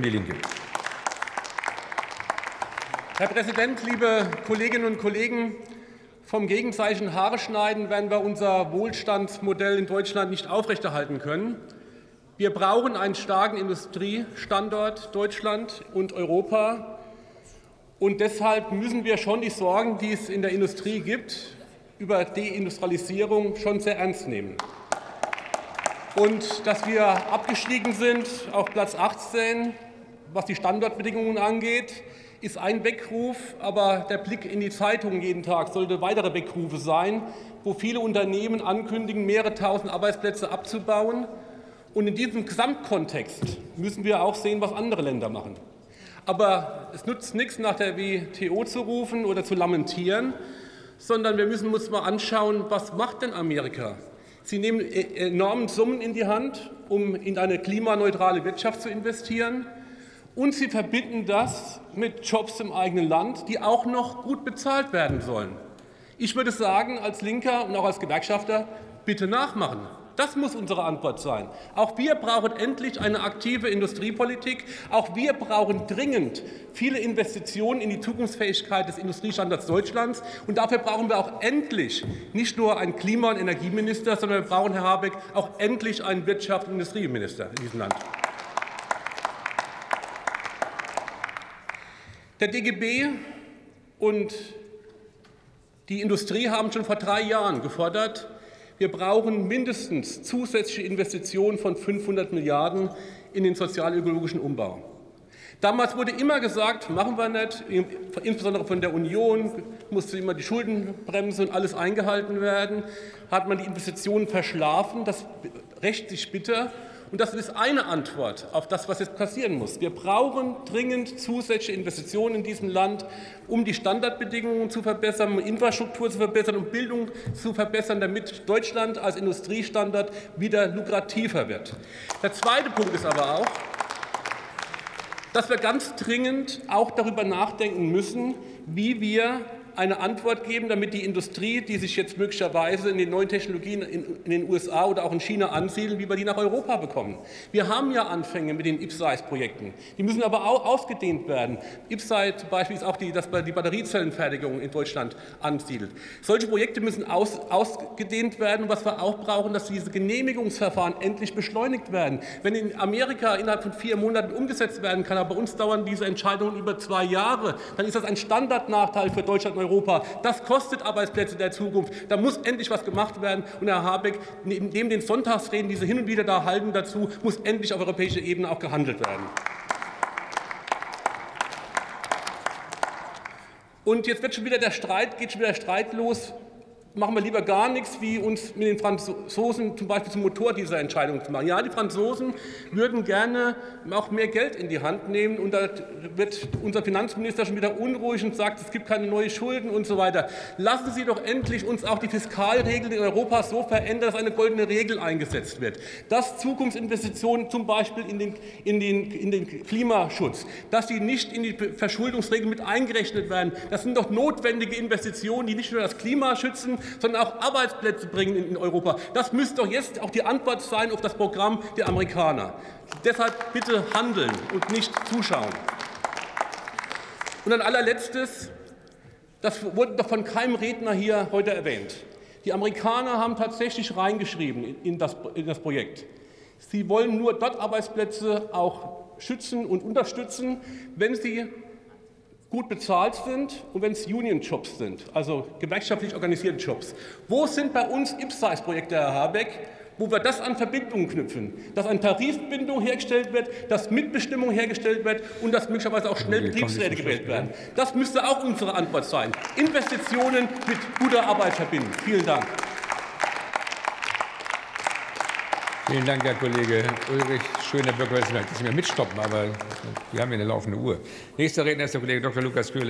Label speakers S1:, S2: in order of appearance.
S1: Die Linke.
S2: Herr Präsident, liebe Kolleginnen und Kollegen! Vom Gegenzeichen Haare schneiden werden wir unser Wohlstandsmodell in Deutschland nicht aufrechterhalten können. Wir brauchen einen starken Industriestandort Deutschland und Europa. Und deshalb müssen wir schon die Sorgen, die es in der Industrie gibt, über Deindustrialisierung schon sehr ernst nehmen. Und dass wir abgestiegen sind auf Platz 18, was die Standortbedingungen angeht, ist ein Weckruf, aber der Blick in die Zeitungen jeden Tag sollte weitere Weckrufe sein, wo viele Unternehmen ankündigen, mehrere tausend Arbeitsplätze abzubauen. Und in diesem Gesamtkontext müssen wir auch sehen, was andere Länder machen. Aber es nützt nichts, nach der WTO zu rufen oder zu lamentieren, sondern wir müssen uns mal anschauen, was macht denn Amerika? Sie nehmen e-, enorme Summen in die Hand, um in eine klimaneutrale Wirtschaft zu investieren. Und sie verbinden das mit Jobs im eigenen Land, die auch noch gut bezahlt werden sollen. Ich würde sagen, als Linker und auch als Gewerkschafter, bitte nachmachen. Das muss unsere Antwort sein. Auch wir brauchen endlich eine aktive Industriepolitik. Auch wir brauchen dringend viele Investitionen in die Zukunftsfähigkeit des Industriestandorts Deutschlands. Und dafür brauchen wir auch endlich nicht nur einen Klima- und Energieminister, sondern wir brauchen, Herr Habeck, auch endlich einen Wirtschafts- und Industrieminister in diesem Land. Der DGB und die Industrie haben schon vor drei Jahren gefordert, wir brauchen mindestens zusätzliche Investitionen von 500 Milliarden in den sozialökologischen Umbau. Damals wurde immer gesagt, machen wir nicht, insbesondere von der Union musste immer die Schuldenbremse und alles eingehalten werden, hat man die Investitionen verschlafen, das rächt sich bitter. Und das ist eine Antwort auf das, was jetzt passieren muss. Wir brauchen dringend zusätzliche Investitionen in diesem Land, um die Standardbedingungen zu verbessern, um Infrastruktur zu verbessern, um Bildung zu verbessern, damit Deutschland als Industriestandard wieder lukrativer wird. Der zweite Punkt ist aber auch, dass wir ganz dringend auch darüber nachdenken müssen, wie wir eine Antwort geben, damit die Industrie, die sich jetzt möglicherweise in den neuen Technologien in, den USA oder auch in China ansiedelt, wie wir die nach Europa bekommen. Wir haben ja Anfänge mit den IPSISE-Projekten. Die müssen aber auch ausgedehnt werden. IPSISE zum Beispiel ist auch die, dass die Batteriezellenfertigung in Deutschland ansiedelt. Solche Projekte müssen aus, ausgedehnt werden. Und was wir auch brauchen, dass diese Genehmigungsverfahren endlich beschleunigt werden. Wenn in Amerika innerhalb von vier Monaten umgesetzt werden kann, aber bei uns dauern diese Entscheidungen über zwei Jahre, dann ist das ein Standardnachteil für Deutschland Europa. Das kostet Arbeitsplätze der Zukunft. Da muss endlich was gemacht werden. Und Herr Habeck, neben den Sonntagsreden, die Sie hin und wieder da halten dazu, muss endlich auf europäischer Ebene auch gehandelt werden. Und jetzt wird schon wieder der Streit, geht schon wieder der Streit los machen wir lieber gar nichts, wie uns mit den Franzosen zum Beispiel zum Motor dieser Entscheidung zu machen. Ja, die Franzosen würden gerne auch mehr Geld in die Hand nehmen und da wird unser Finanzminister schon wieder unruhig und sagt, es gibt keine neuen Schulden und so weiter. Lassen Sie doch endlich uns auch die Fiskalregeln in Europa so verändern, dass eine goldene Regel eingesetzt wird. Dass Zukunftsinvestitionen zum Beispiel in den, in den, in den Klimaschutz, dass sie nicht in die Verschuldungsregeln mit eingerechnet werden, das sind doch notwendige Investitionen, die nicht nur das Klima schützen, sondern auch Arbeitsplätze bringen in Europa. Das müsste doch jetzt auch die Antwort sein auf das Programm der Amerikaner. Deshalb bitte handeln und nicht zuschauen. Und ein allerletztes, das wurde doch von keinem Redner hier heute erwähnt. Die Amerikaner haben tatsächlich reingeschrieben in das, in das Projekt. Sie wollen nur dort Arbeitsplätze auch schützen und unterstützen, wenn sie gut bezahlt sind und wenn es Union-Jobs sind, also gewerkschaftlich organisierte Jobs. Wo sind bei uns IPSISE-Projekte, Herr Habeck, wo wir das an Verbindungen knüpfen, dass eine Tarifbindung hergestellt wird, dass Mitbestimmung hergestellt wird und dass möglicherweise auch schnell Betriebsräte gewählt werden. Das müsste auch unsere Antwort sein. Investitionen mit guter Arbeit verbinden. Vielen Dank.
S1: Vielen Dank, Herr Kollege Ulrich. Schön, Herr Bürgermeister, dass Sie mir mitstoppen, aber wir haben ja eine laufende Uhr. Nächster Redner ist der Kollege Dr. Lukas Köhler.